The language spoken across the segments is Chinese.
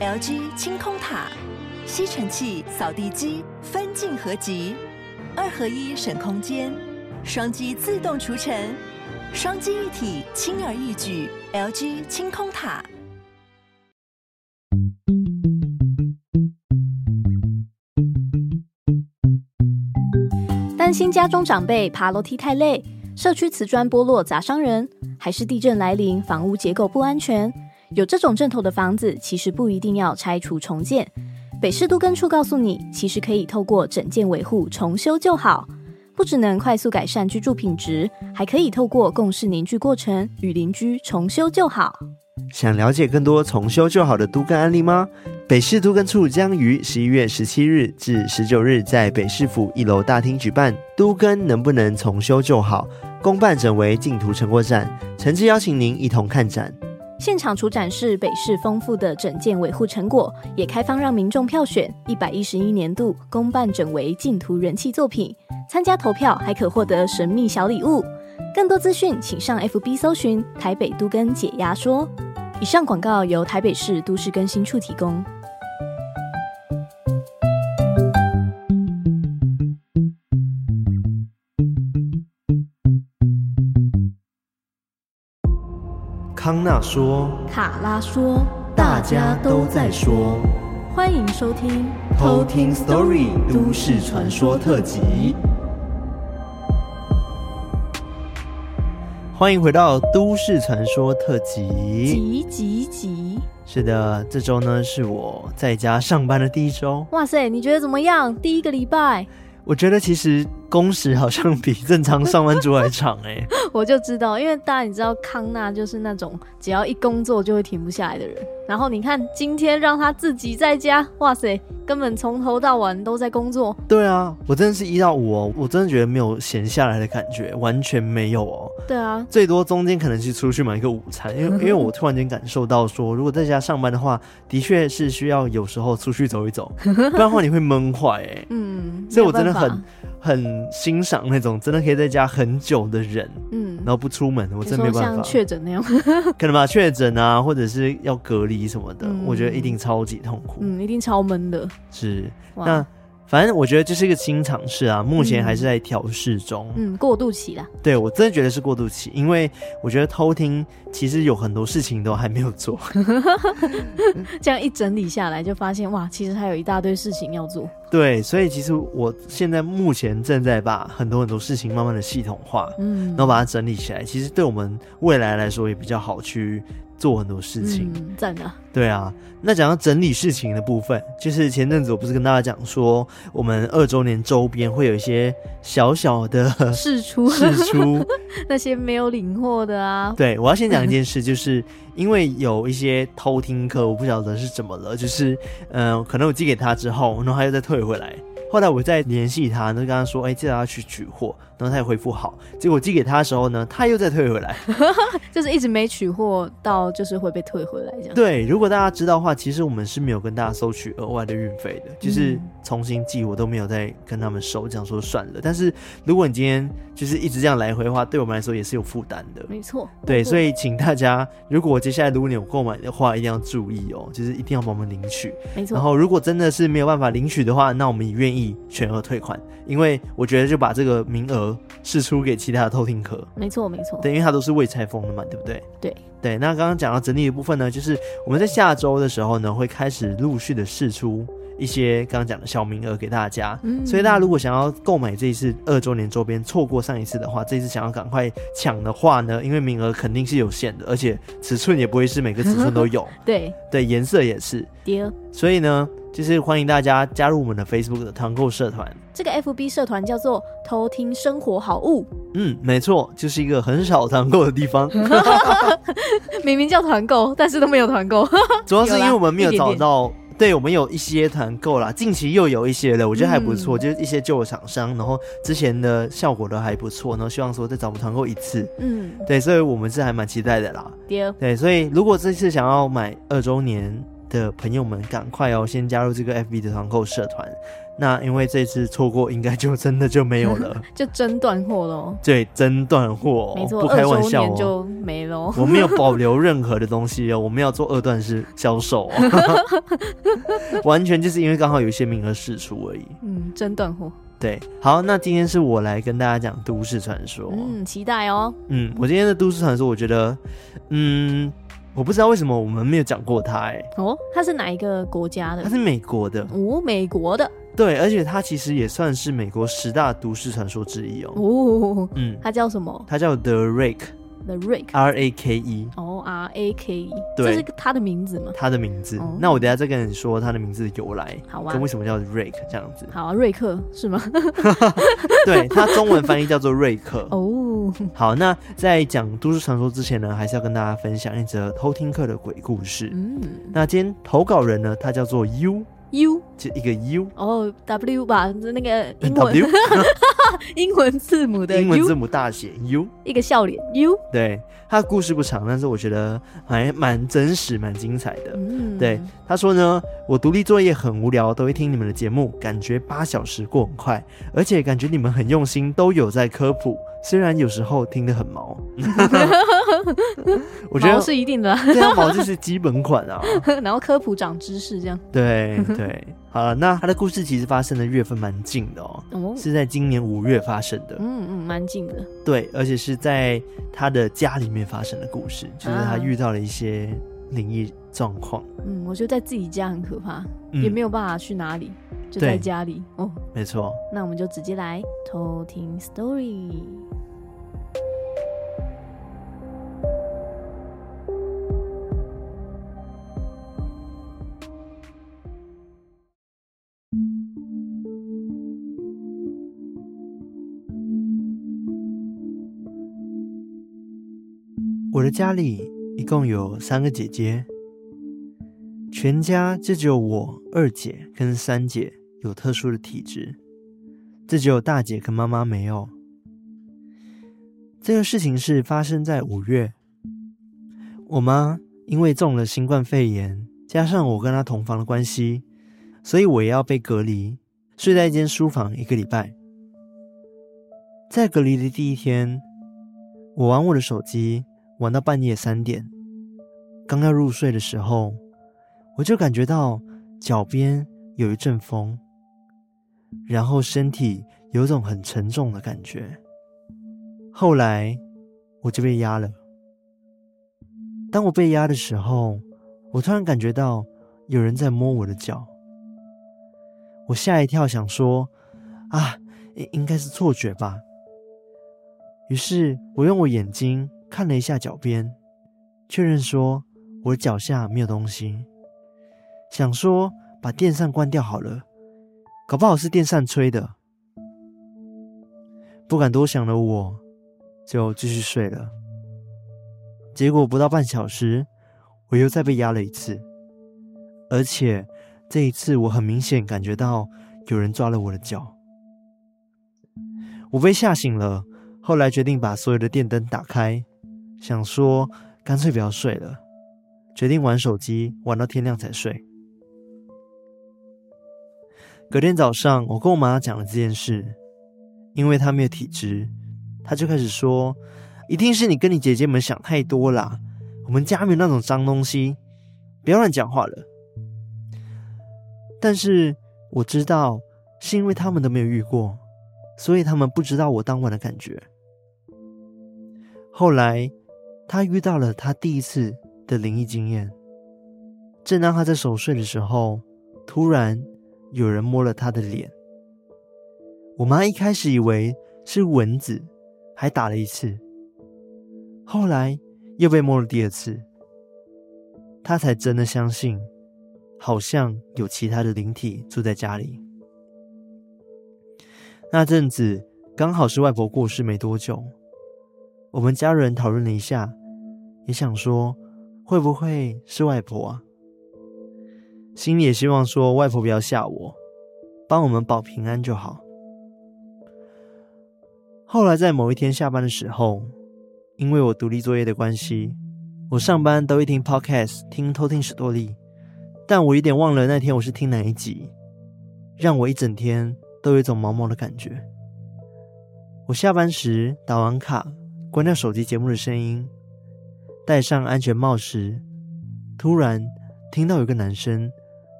LG 清空塔，吸尘器、扫地机分镜合集，二合一省空间，双击自动除尘，双击一体轻而易举。LG 清空塔。担心家中长辈爬楼梯太累，社区瓷砖剥落砸伤人，还是地震来临房屋结构不安全？有这种症头的房子，其实不一定要拆除重建。北市都更处告诉你，其实可以透过整建维护重修就好，不只能快速改善居住品质，还可以透过共事凝聚过程与邻居重修就好。想了解更多重修就好的都更案例吗？北市都更处将于十一月十七日至十九日在北市府一楼大厅举办“都更能不能重修就好”公办整为净图成果展，诚挚邀请您一同看展。现场除展示北市丰富的整建维护成果，也开放让民众票选一百一十一年度公办整为净土人气作品，参加投票还可获得神秘小礼物。更多资讯请上 FB 搜寻台北都更解压说。以上广告由台北市都市更新处提供。康纳说，卡拉说，大家都在说，欢迎收听偷听 Story 都市传说特辑。欢迎回到都市传说特辑。集集集。是的，这周呢是我在家上班的第一周。哇塞，你觉得怎么样？第一个礼拜？我觉得其实工时好像比正常上班族还长哎、我就知道，因为大家你知道康纳就是那种只要一工作就会停不下来的人。然后你看今天让他自己在家，哇塞，根本从头到晚都在工作。对啊，我真的是一到五哦，我真的觉得没有闲下来的感觉，完全没有哦。对啊，最多中间可能是出去买一个午餐，因为 因为我突然间感受到说，如果在家上班的话，的确是需要有时候出去走一走，不然的话你会闷坏哎。嗯，所以我真的很很欣赏那种真的可以在家很久的人，嗯，然后不出门，我真的没办法。像确诊那样，可能吧，确诊啊，或者是要隔离。什么的，嗯、我觉得一定超级痛苦，嗯，一定超闷的。是，那反正我觉得这是一个新尝试啊，目前还是在调试中，嗯，过渡期啦。对，我真的觉得是过渡期，因为我觉得偷听其实有很多事情都还没有做，这样一整理下来，就发现哇，其实还有一大堆事情要做。对，所以其实我现在目前正在把很多很多事情慢慢的系统化，嗯，然后把它整理起来，其实对我们未来来说也比较好去。做很多事情，赞的、嗯。对啊，那讲到整理事情的部分，就是前阵子我不是跟大家讲说，我们二周年周边会有一些小小的试出，试出 那些没有领货的啊。对，我要先讲一件事，就是因为有一些偷听客，我不晓得是怎么了，就是嗯、呃，可能我寄给他之后，然后他又再退回来。后来我再联系他，就跟他说：“哎、欸，记得要去取货。”然后他也回复好。结果寄给他的时候呢，他又再退回来，就是一直没取货到，就是会被退回来这样。对，如果大家知道的话，其实我们是没有跟大家收取额外的运费的，就是重新寄我都没有再跟他们收，这样说算了。但是如果你今天就是一直这样来回的话，对我们来说也是有负担的。没错。对，所以请大家，如果接下来如果你有购买的话，一定要注意哦，就是一定要帮我们领取。没错。然后如果真的是没有办法领取的话，那我们也愿意。全额退款，因为我觉得就把这个名额释出给其他的偷听客。没错，没错。对，因为它都是未拆封的嘛，对不对？对对。那刚刚讲到整理的部分呢，就是我们在下周的时候呢，会开始陆续的释出一些刚刚讲的小名额给大家。嗯。所以大家如果想要购买这一次二周年周边，错过上一次的话，这一次想要赶快抢的话呢，因为名额肯定是有限的，而且尺寸也不会是每个尺寸都有。对对，颜色也是。所以呢。就是欢迎大家加入我们的 Facebook 的团购社团。这个 FB 社团叫做“偷听生活好物”。嗯，没错，就是一个很少团购的地方。明明叫团购，但是都没有团购。主要是因为我们没有找到，对，我们有一些团购啦，近期又有一些了，我觉得还不错，嗯、就是一些旧的厂商，然后之前的效果都还不错，然后希望说再找我们团购一次。嗯，对，所以我们是还蛮期待的啦。对，对，所以如果这次想要买二周年。的朋友们，赶快哦，先加入这个 FB 的团购社团。那因为这次错过，应该就真的就没有了，就真断货喽。对，真断货，没错，不开玩笑哦，就没了。我没有保留任何的东西哦，我们要做二段式销售哦，完全就是因为刚好有一些名额释出而已。嗯，真断货。对，好，那今天是我来跟大家讲都市传说。嗯，期待哦。嗯，我今天的都市传说，我觉得，嗯。我不知道为什么我们没有讲过他哎、欸、哦，他是哪一个国家的？他是美国的哦，美国的。对，而且它其实也算是美国十大都市传说之一哦。哦，嗯，它叫什么？它叫 The Rake。The Rake，R A K E，哦，R A K E，对，这是它的名字吗？它的名字。Oh. 那我等下再跟你说它的名字的由来，好啊。跟为什么叫 Rake 这样子？好啊，瑞克是吗？对，他中文翻译叫做瑞克。哦，oh. 好，那在讲都市传说之前呢，还是要跟大家分享一则偷听课的鬼故事。嗯，那今天投稿人呢，他叫做 U。U 就一个 U 哦，W 吧，那个英文。W 英文字母的 U，英文字母大写 U，一个笑脸 U。对，他的故事不长，但是我觉得还蛮真实、蛮精彩的。嗯，对，他说呢，我独立作业很无聊，都会听你们的节目，感觉八小时过很快，而且感觉你们很用心，都有在科普。虽然有时候听得很毛，我觉得毛是一定的，对啊，毛就是基本款啊。然后科普长知识这样。对对，好了，那他的故事其实发生的月份蛮近的哦，哦是在今年五月发生的。嗯嗯，蛮近的。对，而且是在他的家里面发生的故事，就是他遇到了一些灵异状况。嗯，我觉得在自己家很可怕，嗯、也没有办法去哪里。就在家里哦，没错。那我们就直接来偷听 story。我的家里一共有三个姐姐，全家就只有我二姐跟三姐。有特殊的体质，这只有大姐跟妈妈没有。这个事情是发生在五月，我妈因为中了新冠肺炎，加上我跟她同房的关系，所以我也要被隔离，睡在一间书房一个礼拜。在隔离的第一天，我玩我的手机，玩到半夜三点，刚要入睡的时候，我就感觉到脚边有一阵风。然后身体有种很沉重的感觉，后来我就被压了。当我被压的时候，我突然感觉到有人在摸我的脚，我吓一跳，想说：“啊，应应该是错觉吧。”于是我用我眼睛看了一下脚边，确认说我的脚下没有东西，想说把电扇关掉好了。搞不好是电扇吹的，不敢多想的我，就继续睡了。结果不到半小时，我又再被压了一次，而且这一次我很明显感觉到有人抓了我的脚。我被吓醒了，后来决定把所有的电灯打开，想说干脆不要睡了，决定玩手机玩到天亮才睡。隔天早上，我跟我妈讲了这件事，因为她没有体质，她就开始说：“一定是你跟你姐姐们想太多啦，我们家没有那种脏东西，不要乱讲话了。”但是我知道，是因为他们都没有遇过，所以他们不知道我当晚的感觉。后来，她遇到了她第一次的灵异经验，正当她在熟睡的时候，突然。有人摸了他的脸，我妈一开始以为是蚊子，还打了一次，后来又被摸了第二次，她才真的相信，好像有其他的灵体住在家里。那阵子刚好是外婆过世没多久，我们家人讨论了一下，也想说会不会是外婆啊？心里也希望说，外婆不要吓我，帮我们保平安就好。后来在某一天下班的时候，因为我独立作业的关系，我上班都会听 Podcast，听偷听史多利。但我有点忘了那天我是听哪一集，让我一整天都有一种毛毛的感觉。我下班时打完卡，关掉手机节目的声音，戴上安全帽时，突然听到有个男生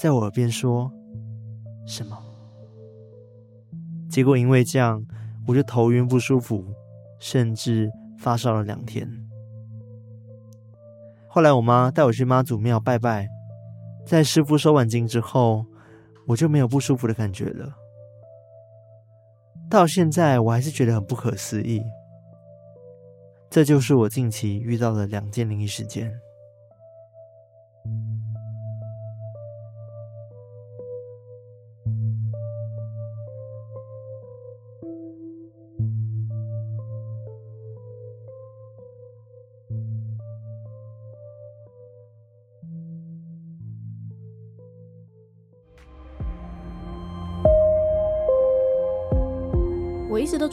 在我耳边说：“什么？”结果因为这样，我就头晕不舒服，甚至发烧了两天。后来我妈带我去妈祖庙拜拜，在师父收完经之后，我就没有不舒服的感觉了。到现在我还是觉得很不可思议。这就是我近期遇到的两件灵异事件。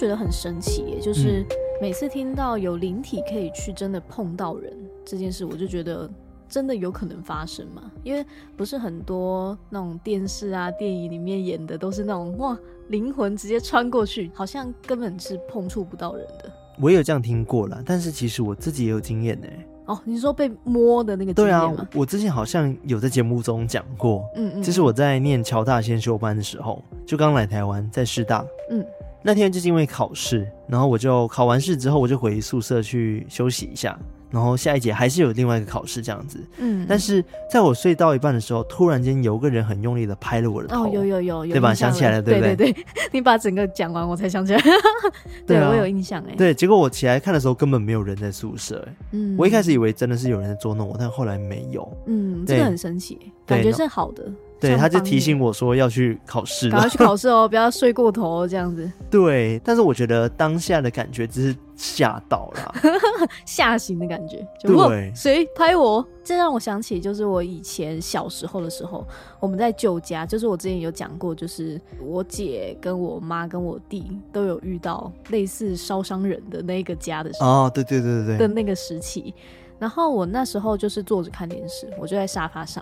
觉得很神奇耶，就是每次听到有灵体可以去真的碰到人这件事，我就觉得真的有可能发生嘛。因为不是很多那种电视啊、电影里面演的都是那种哇，灵魂直接穿过去，好像根本是碰触不到人的。我也有这样听过啦，但是其实我自己也有经验呢。哦，你说被摸的那个经验吗？对啊，我之前好像有在节目中讲过，嗯嗯，这是我在念乔大先修班的时候，就刚来台湾，在师大，嗯。那天就是因为考试，然后我就考完试之后，我就回宿舍去休息一下。然后下一节还是有另外一个考试这样子，嗯，但是在我睡到一半的时候，突然间有个人很用力的拍了我的头，哦，有有有，有对吧？想起来了，对不对？对对对，你把整个讲完，我才想起来，对，我有印象哎。对，结果我起来看的时候，根本没有人在宿舍，哎，嗯，我一开始以为真的是有人在捉弄我，但后来没有，嗯，这个很神奇，感觉是好的。对，他就提醒我说要去考试，赶快去考试哦，不要睡过头这样子。对，但是我觉得当下的感觉只是吓到了，吓醒的感觉。就对，谁拍我？这让我想起，就是我以前小时候的时候，我们在旧家，就是我之前有讲过，就是我姐跟我妈跟我弟都有遇到类似烧伤人的那个家的时候。哦，对对对对对，的那个时期。然后我那时候就是坐着看电视，我就在沙发上。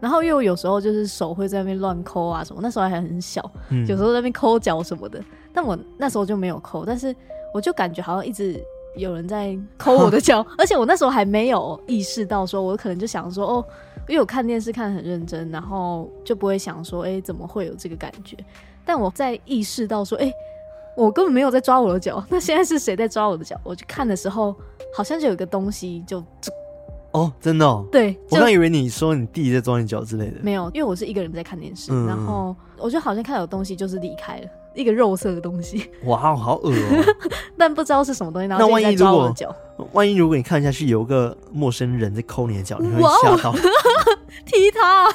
然后又有时候就是手会在那边乱抠啊什么，那时候还很小，嗯、有时候在那边抠脚什么的。但我那时候就没有抠，但是我就感觉好像一直有人在抠我的脚，而且我那时候还没有意识到，说我可能就想说哦，因为我看电视看得很认真，然后就不会想说哎怎么会有这个感觉。但我在意识到说哎我根本没有在抓我的脚，那现在是谁在抓我的脚？我去看的时候，好像就有个东西就。哦，真的哦？对，我刚以为你说你弟在装你脚之类的。没有，因为我是一个人在看电视，嗯、然后我就好像看到有东西就是离开了，一个肉色的东西。哇，好恶哦！但不知道是什么东西，然后就在抓我的脚。万一如果你看下去有个陌生人在抠你的脚，你会吓到。踢他，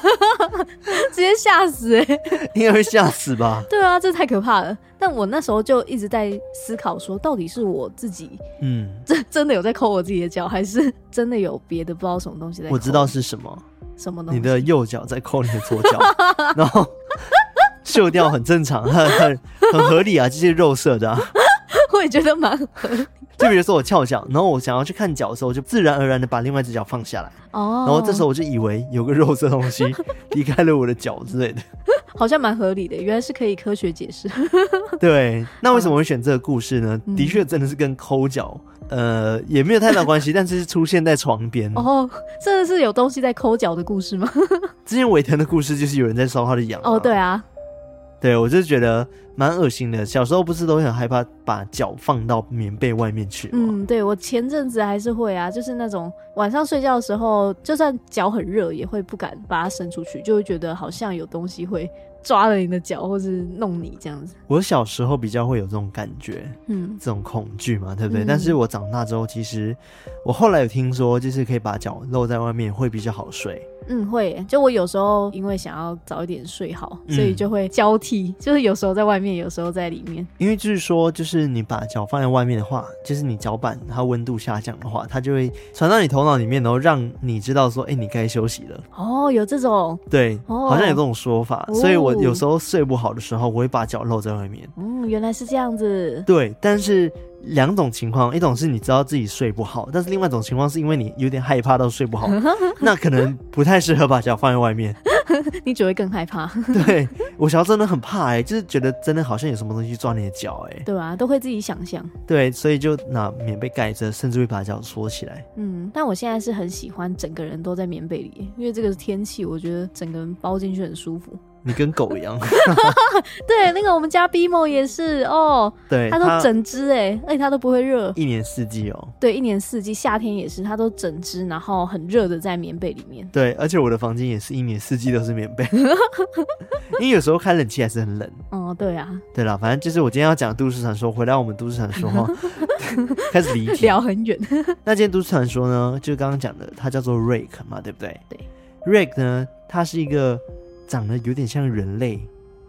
直接吓死哎、欸！应该会吓死吧？对啊，这太可怕了。但我那时候就一直在思考，说到底是我自己，嗯，真真的有在抠我自己的脚，还是真的有别的不知道什么东西在？我知道是什么，什么东西？你的右脚在抠你的左脚，然后 锈掉很正常，很很很合理啊，这些肉色的、啊。我也觉得蛮合理。就比如说我翘脚，然后我想要去看脚的时候，我就自然而然的把另外一只脚放下来。哦。然后这时候我就以为有个肉色东西 离开了我的脚之类的。好像蛮合理的，原来是可以科学解释。对，那为什么会选这个故事呢？的确真的是跟抠脚，呃，也没有太大关系，但是是出现在床边。哦，真的是有东西在抠脚的故事吗？之前尾藤的故事就是有人在烧他的羊。哦，对啊。对，我就觉得蛮恶心的。小时候不是都很害怕把脚放到棉被外面去？嗯，对，我前阵子还是会啊，就是那种晚上睡觉的时候，就算脚很热，也会不敢把它伸出去，就会觉得好像有东西会抓了你的脚，或是弄你这样子。我小时候比较会有这种感觉，嗯，这种恐惧嘛，对不对？嗯，但是我长大之后，其实我后来有听说，就是可以把脚露在外面会比较好睡。嗯，会。就我有时候因为想要早一点睡好，所以就会交替，嗯、就是有时候在外面，有时候在里面。因为就是说，就是你把脚放在外面的话，就是你脚板它温度下降的话，它就会传到你头脑里面，然后让你知道说，哎、欸，你该休息了。哦，有这种。对，哦、好像有这种说法。哦、所以我有时候睡不好的时候，我会把脚露在外面。嗯，原来是这样子。对，但是两种情况，一种是你知道自己睡不好，但是另外一种情况是因为你有点害怕到睡不好，那可能不太适合把脚放在外面，你只会更害怕。对，我小时候真的很怕哎、欸，就是觉得真的好像有什么东西抓你的脚哎、欸，对啊，都会自己想象。对，所以就拿棉被盖着，甚至会把脚缩起来。嗯，但我现在是很喜欢整个人都在棉被里，因为这个天气，我觉得整个人包进去很舒服。你跟狗一样，对，那个我们家 Bimo 也是哦，对，它都整只哎，而且它都不会热，一年四季哦，对，一年四季，夏天也是，它都整只，然后很热的在棉被里面，对，而且我的房间也是一年四季都是棉被，因为有时候开冷气还是很冷，哦，对啊，对了，反正就是我今天要讲都市传说，回到我们都市传说哈，开始离题，聊很远，那今天都市传说呢，就刚刚讲的，它叫做 Rake 嘛，对不对？对，Rake 呢，它是一个。长得有点像人类，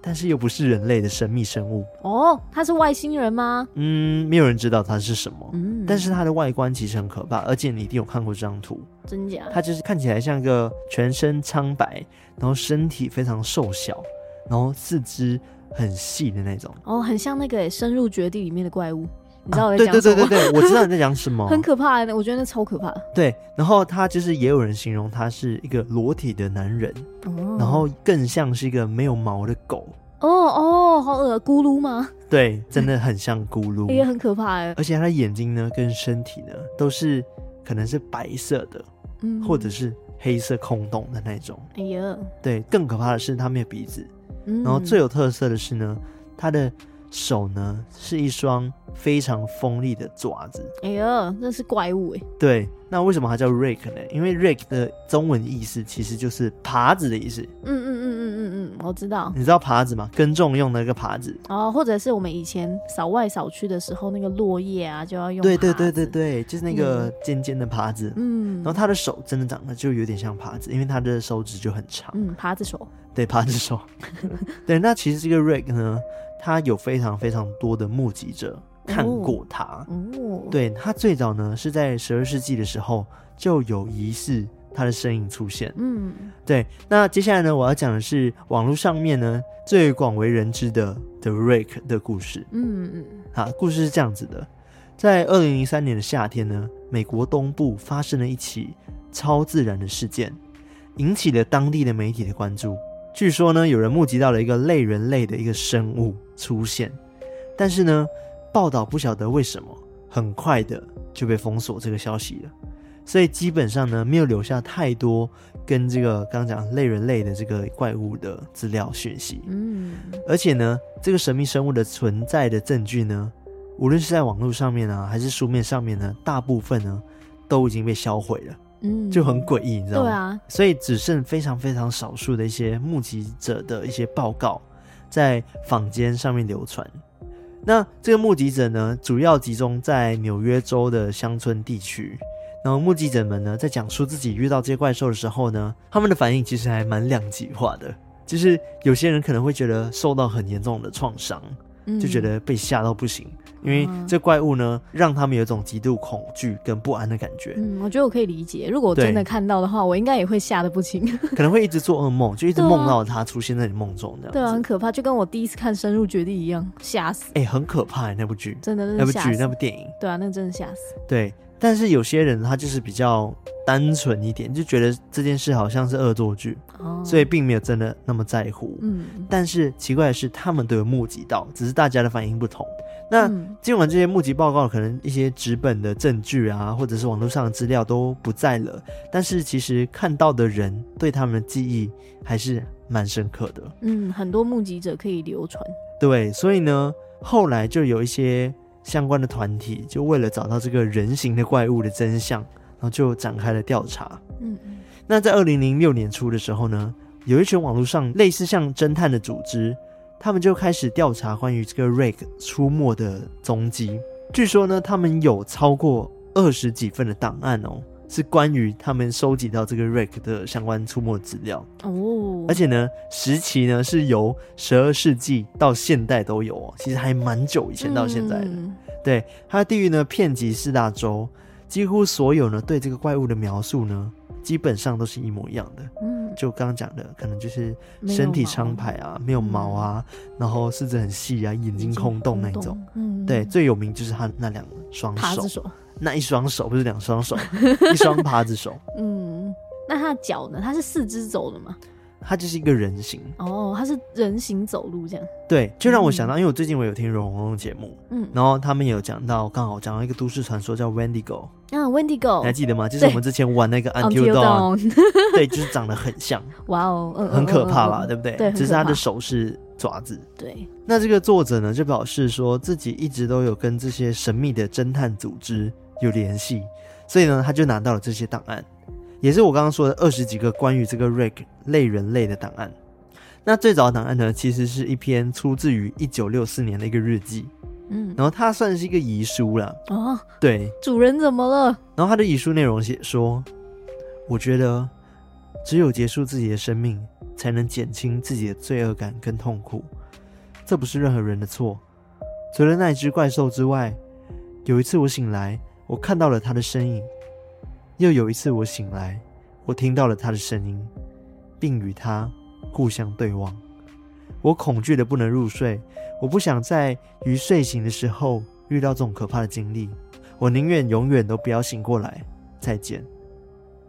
但是又不是人类的神秘生物哦。他是外星人吗？嗯，没有人知道他是什么。嗯，但是他的外观其实很可怕，而且你一定有看过这张图。真假？他就是看起来像一个全身苍白，然后身体非常瘦小，然后四肢很细的那种。哦，很像那个深入绝地里面的怪物。你知道我在讲什么？啊？对对对对对，我知道你在讲什么。很可怕，我觉得那超可怕。对，然后他就是也有人形容他是一个裸体的男人，哦，然后更像是一个没有毛的狗。哦哦，好恶，咕噜吗？对，真的很像咕噜，也很可怕哎。而且他的眼睛呢，跟身体呢，都是可能是白色的，嗯，或者是黑色空洞的那种。哎呀，对，更可怕的是他没有鼻子，嗯，然后最有特色的是呢，他的。手呢，是一双非常锋利的爪子。哎呀，那是怪物哎。对，那为什么它叫 rake 呢？因为 rake 的中文意思其实就是耙子的意思。嗯嗯嗯嗯嗯嗯，我知道。你知道耙子吗？耕种用的那个耙子。哦，或者是我们以前扫外扫区的时候，那个落叶啊，就要用。对对对对对，就是那个尖尖的耙子。嗯。然后他的手真的长得就有点像耙子，因为他的手指就很长。嗯，耙子手。对，耙子手。对，那其实这个 rake 呢？他有非常非常多的目击者看过他，哦，对，他最早呢是在十二世纪的时候就有疑似他的身影出现，嗯，对。那接下来呢，我要讲的是网络上面呢最广为人知的 The Rake 的故事，嗯嗯，好，故事是这样子的，在二零零三年的夏天呢，美国东部发生了一起超自然的事件，引起了当地的媒体的关注。据说呢，有人目击到了一个类人类的一个生物出现，但是呢，报道不晓得为什么，很快的就被封锁这个消息了。所以基本上呢，没有留下太多跟这个刚刚讲类人类的这个怪物的资料讯息。嗯，而且呢，这个神秘生物的存在的证据呢，无论是在网络上面啊，还是书面上面呢，大部分呢都已经被销毁了。嗯，就很诡异，你知道吗？对啊，所以只剩非常非常少数的一些目击者的一些报告在坊间上面流传。那这个目击者呢，主要集中在纽约州的乡村地区。然后目击者们呢，在讲述自己遇到这些怪兽的时候呢，他们的反应其实还蛮两极化的。就是有些人可能会觉得受到很严重的创伤，就觉得被吓到不行。因为这怪物呢，让他们有一种极度恐惧跟不安的感觉。嗯，我觉得我可以理解。如果我真的看到的话，我应该也会吓得不轻，可能会一直做噩梦，就一直梦到他出现在你梦中这样。对啊，很可怕，就跟我第一次看《深入绝地》一样，吓死。哎、欸，很可怕那部剧，真的，那部剧那部电影。对啊，那真的吓死。对，但是有些人他就是比较单纯一点，就觉得这件事好像是恶作剧，哦，所以并没有真的那么在乎。嗯，但是奇怪的是，他们都有目击到，只是大家的反应不同。那尽管这些目击报告可能一些纸本的证据啊，或者是网络上的资料都不在了，但是其实看到的人对他们的记忆还是蛮深刻的。嗯，很多目击者可以流传。对，所以呢，后来就有一些相关的团体，就为了找到这个人形的怪物的真相，然后就展开了调查。嗯，那在二零零六年初的时候呢，有一群网络上类似像侦探的组织。他们就开始调查关于这个 Rake 出没的踪迹。据说呢，他们有超过二十几份的档案哦，是关于他们收集到这个 Rake 的相关出没资料哦。而且呢，时期呢是由十二世纪到现代都有哦，其实还蛮久以前到现在的。嗯、对，它的地域呢遍及四大洲，几乎所有呢对这个怪物的描述呢，基本上都是一模一样的。嗯。就刚刚讲的，可能就是身体苍白啊，没有毛啊，嗯、然后四肢很细啊，眼睛空洞那种。嗯，对。对，最有名就是他那两双手，手，那一双手不是两双手，一双耙子手。嗯，那他的脚呢？他是四肢走的吗？他就是一个人形。哦，它是人形走路这样。对，就让我想到，嗯、因为我最近我有听荣荣的节目，嗯，然后他们有讲到，刚好讲到一个都市传说叫 Wendigo，嗯，Wendigo，你还记得吗？就是我们之前玩那个 Until Dawn，对，就是长得很像，哇哦，嗯，很可怕吧？嗯嗯。嗯、对不对？对，只是他的手是爪子。对，那这个作者呢，就表示说自己一直都有跟这些神秘的侦探组织有联系，所以呢，他就拿到了这些档案，也是我刚刚说的二十几个关于这个 Rick 类人类的档案。那最早的档案呢，其实是一篇出自于一九六四年的一个日记，嗯，然后它算是一个遗书了。哦，对，主人怎么了？然后他的遗书内容写说：“我觉得只有结束自己的生命，才能减轻自己的罪恶感跟痛苦。这不是任何人的错。除了那只怪兽之外，有一次我醒来，我看到了他的身影；又有一次我醒来，我听到了他的声音，并与他。”互相对望，我恐惧的不能入睡。我不想在于睡醒的时候遇到这种可怕的经历。我宁愿永远都不要醒过来。再见。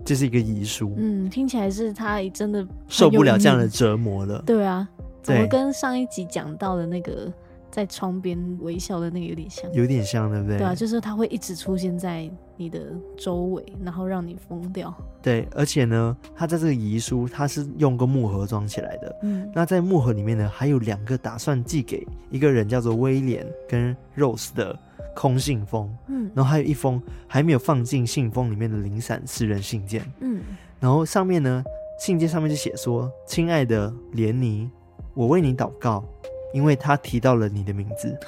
这是一个遗书。嗯，听起来是他真的受不了这样的折磨了。对啊，对，怎么跟上一集讲到的那个在窗边微笑的那个有点像？有点像，对不对？对啊，就是它会一直出现在你的周围，然后让你疯掉。对，而且呢，他在这个遗书，他是用个木盒装起来的。嗯，那在木盒里面呢，还有两个打算寄给一个人叫做威廉跟 Rose 的空信封。嗯，然后还有一封还没有放进信封里面的零散私人信件。嗯，然后上面呢，信件上面就写说：“亲爱的莲妮，我为你祷告，因为他提到了你的名字。”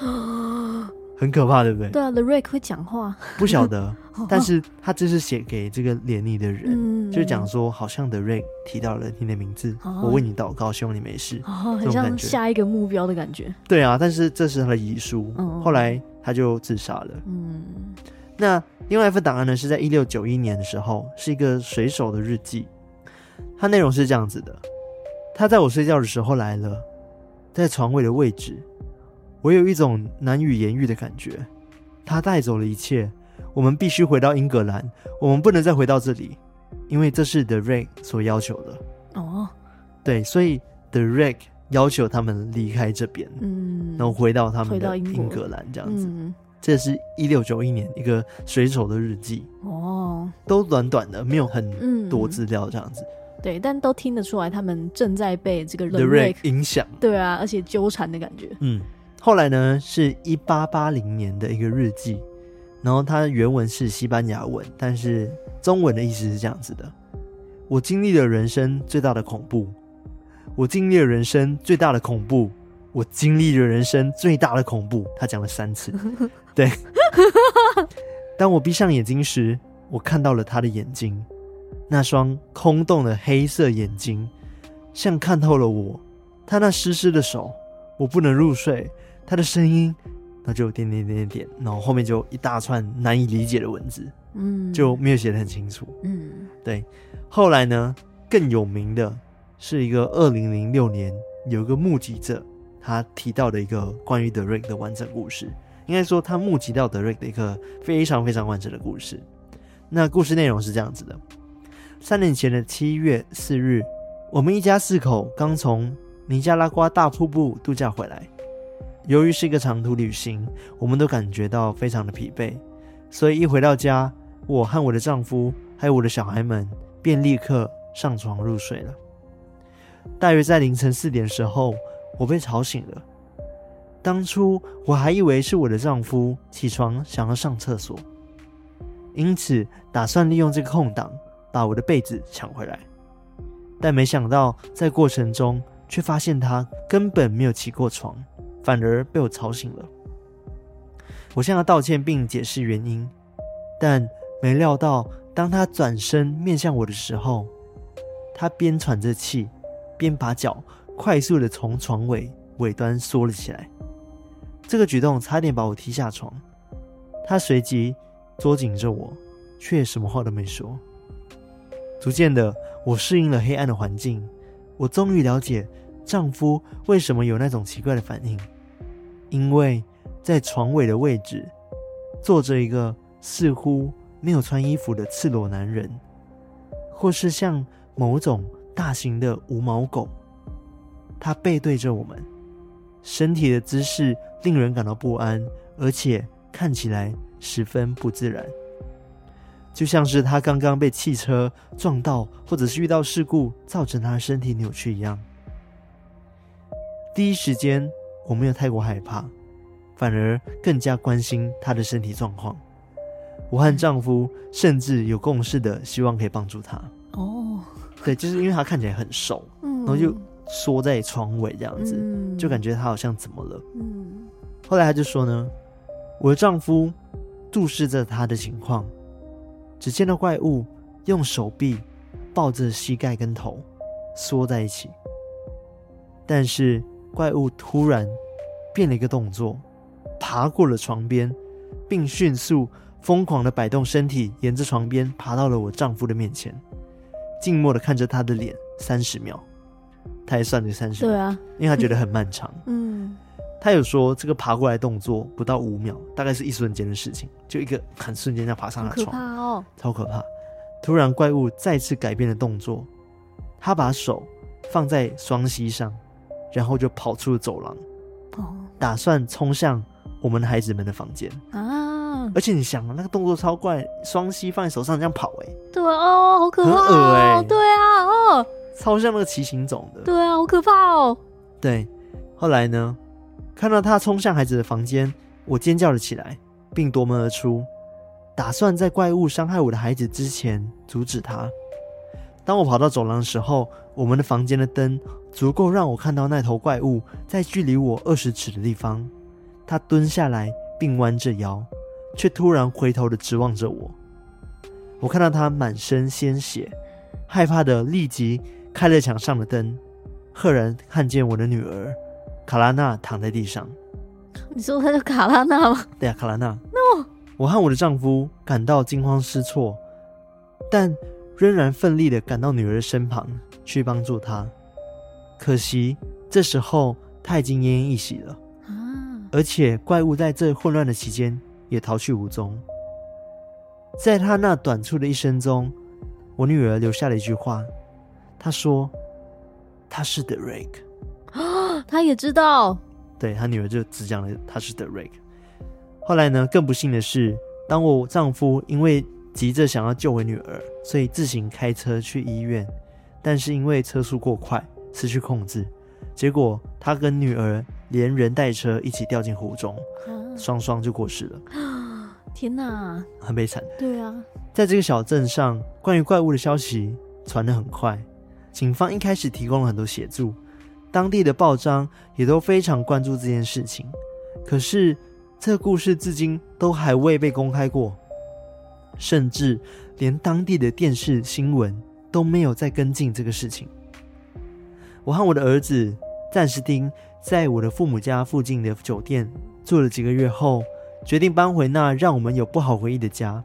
很可怕，对不对？对啊，The Rick 会讲话，不晓得，但是他这是写给这个连你的人，嗯、就是讲说，好像 The Rick 提到了你的名字，哦、我为你祷告，希望你没事，哦，很像下一个目标的感觉。对啊，但是这是他的遗书，嗯、后来他就自杀了。嗯，那另外一份档案呢，是在一六九一年的时候，是一个水手的日记，它内容是这样子的：他在我睡觉的时候来了，在床位的位置。我有一种难以言喻的感觉，他带走了一切。我们必须回到英格兰，我们不能再回到这里，因为这是 The Rick 所要求的。哦，对，所以 The Rick 要求他们离开这边，嗯，然后回到他们的英格兰这样子。嗯，这是一六九一年一个水手的日记。哦，都短短的，没有很多资料这样子。嗯，对，但都听得出来他们正在被这个 The Rick 影响。对啊，而且纠缠的感觉。嗯。后来呢，是一八八零年的一个日记，然后它原文是西班牙文，但是中文的意思是这样子的：我经历了人生最大的恐怖，我经历了人生最大的恐怖，我经历了人生最大的恐怖。他讲了三次，对。当我闭上眼睛时，我看到了他的眼睛，那双空洞的黑色眼睛，像看透了我。他那湿湿的手，我不能入睡。他的声音，那就点点点点点，然后后面就一大串难以理解的文字，嗯，就没有写得很清楚，嗯，对。后来呢，更有名的是一个二零零六年有一个目击者，他提到的一个关于德瑞克的完整故事，应该说他目击到德瑞克的一个非常非常完整的故事。那故事内容是这样子的：三年前的七月四日，我们一家四口刚从尼加拉瓜大瀑布度假回来。由于是一个长途旅行，我们都感觉到非常的疲惫，所以一回到家，我和我的丈夫还有我的小孩们便立刻上床入睡了。大约在凌晨四点的时候，我被吵醒了。当初我还以为是我的丈夫起床想要上厕所，因此打算利用这个空档把我的被子抢回来，但没想到在过程中却发现他根本没有起过床。反而被我吵醒了。我向他道歉并解释原因，但没料到，当他转身面向我的时候，他边喘着气，边把脚快速的从床尾尾端缩了起来。这个举动差点把我踢下床。他随即捉紧着我，却什么话都没说。逐渐的，我适应了黑暗的环境，我终于了解丈夫为什么有那种奇怪的反应。因为在床尾的位置坐着一个似乎没有穿衣服的赤裸男人，或是像某种大型的无毛狗。他背对着我们，身体的姿势令人感到不安，而且看起来十分不自然，就像是他刚刚被汽车撞到，或者是遇到事故造成他的身体扭曲一样。第一时间，我没有太过害怕，反而更加关心他的身体状况。我和丈夫甚至有共识的希望可以帮助他。哦，对，就是因为他看起来很瘦，嗯，然后就。缩在床尾这样子，嗯，就感觉他好像怎么了。嗯，后来他就说呢，我的丈夫注视着他的情况，只见到怪物用手臂抱着膝盖跟头缩在一起，但是怪物突然变了一个动作，爬过了床边，并迅速疯狂的摆动身体，沿着床边爬到了我丈夫的面前，静默的看着他的脸三十秒。他也算了三十秒，对啊，因为他觉得很漫长。嗯，他有说这个爬过来动作不到五秒，大概是一瞬间的事情，就一个很瞬间要爬上了床，可怕哦，超可怕。突然，怪物再次改变了动作，他把手放在双膝上，然后就跑出了走廊，哦，打算冲向我们的孩子们的房间。啊！而且你想，那个动作超怪，双膝放在手上这样跑，欸，哎，对哦，好可怕，很恶哎，对啊，哦。超像那个骑行种的，对啊，好可怕哦。对，后来呢，看到他冲向孩子的房间，我尖叫了起来，并夺门而出，打算在怪物伤害我的孩子之前阻止他。当我跑到走廊的时候，我们的房间的灯足够让我看到那头怪物在距离我二十尺的地方。他蹲下来并弯着腰，却突然回头的直望着我。我看到他满身鲜血，害怕的立即。开了墙上的灯，赫然看见我的女儿卡拉娜躺在地上。你说她叫卡拉娜吗？对啊，卡拉娜。No，我和我的丈夫感到惊慌失措，但仍然奋力的赶到女儿的身旁去帮助她。可惜这时候她已经奄奄一息了啊！而且怪物在这混乱的期间也逃去无踪。在她那短促的一生中，我女儿留下了一句话。她说：“他是 Derek 啊，他也知道。对，他女儿就只讲了他是 The Rick。后来呢，更不幸的是，当我丈夫因为急着想要救回女儿，所以自行开车去医院，但是因为车速过快，失去控制，结果他跟女儿连人带车一起掉进湖中，双双就过世了。天哪，很悲惨。对啊，在这个小镇上，关于怪物的消息传得很快。”警方一开始提供了很多协助，当地的报章也都非常关注这件事情。可是，这故事至今都还未被公开过，甚至连当地的电视新闻都没有再跟进这个事情。我和我的儿子暂时丁在我的父母家附近的酒店住了几个月后，决定搬回那让我们有不好回忆的家。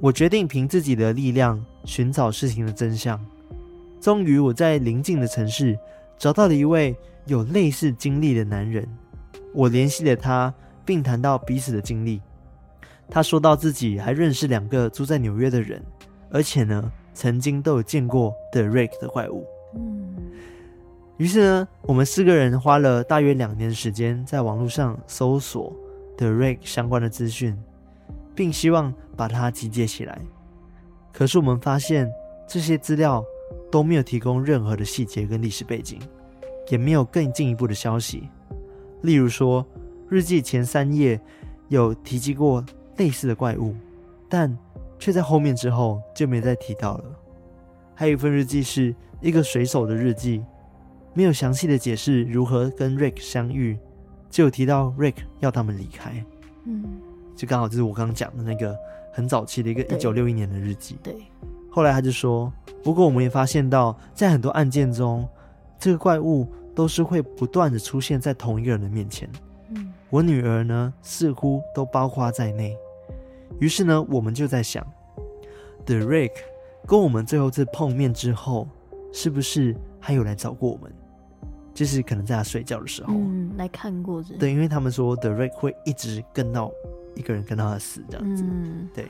我决定凭自己的力量寻找事情的真相。终于，我在邻近的城市找到了一位有类似经历的男人。我联系了他，并谈到彼此的经历。他说到自己还认识两个住在纽约的人，而且呢，曾经都有见过 The Rake 的怪物。嗯。于是呢，我们四个人花了大约两年的时间，在网络上搜索 The Rake 相关的资讯，并希望把它集结起来。可是我们发现这些资料。都没有提供任何的细节跟历史背景，也没有更进一步的消息。例如说，日记前三页有提及过类似的怪物，但却在后面之后就没再提到了。还有一份日记是一个水手的日记，没有详细的解释如何跟 Rick 相遇，只有提到 Rick 要他们离开。嗯，就刚好就是我刚刚讲的那个很早期的一个一九六一年的日记。对。对后来他就说：“不过我们也发现到，在很多案件中，这个怪物都是会不断的出现在同一个人的面前。嗯，我女儿呢，似乎都包括在内。于是呢，我们就在想，The Rake 跟我们最后一次碰面之后，是不是还有来找过我们？就是可能在他睡觉的时候，嗯，来看过这。对，因为他们说 The Rick 会一直跟到一个人跟到他死这样子。嗯，对。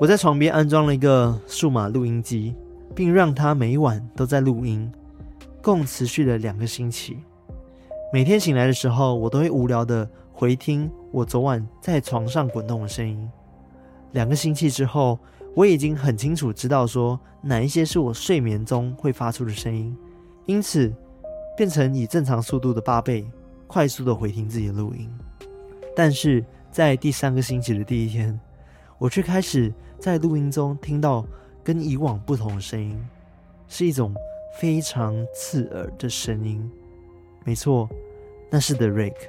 我在床边安装了一个数码录音机，并让它每晚都在录音，共持续了两个星期。每天醒来的时候，我都会无聊的回听我昨晚在床上滚动的声音。两个星期之后，我已经很清楚知道说哪一些是我睡眠中会发出的声音，因此变成以正常速度的八倍快速的回听自己的录音。但是在第三个星期的第一天，我却开始在录音中听到跟以往不同的声音，是一种非常刺耳的声音。没错，那是 The Rake。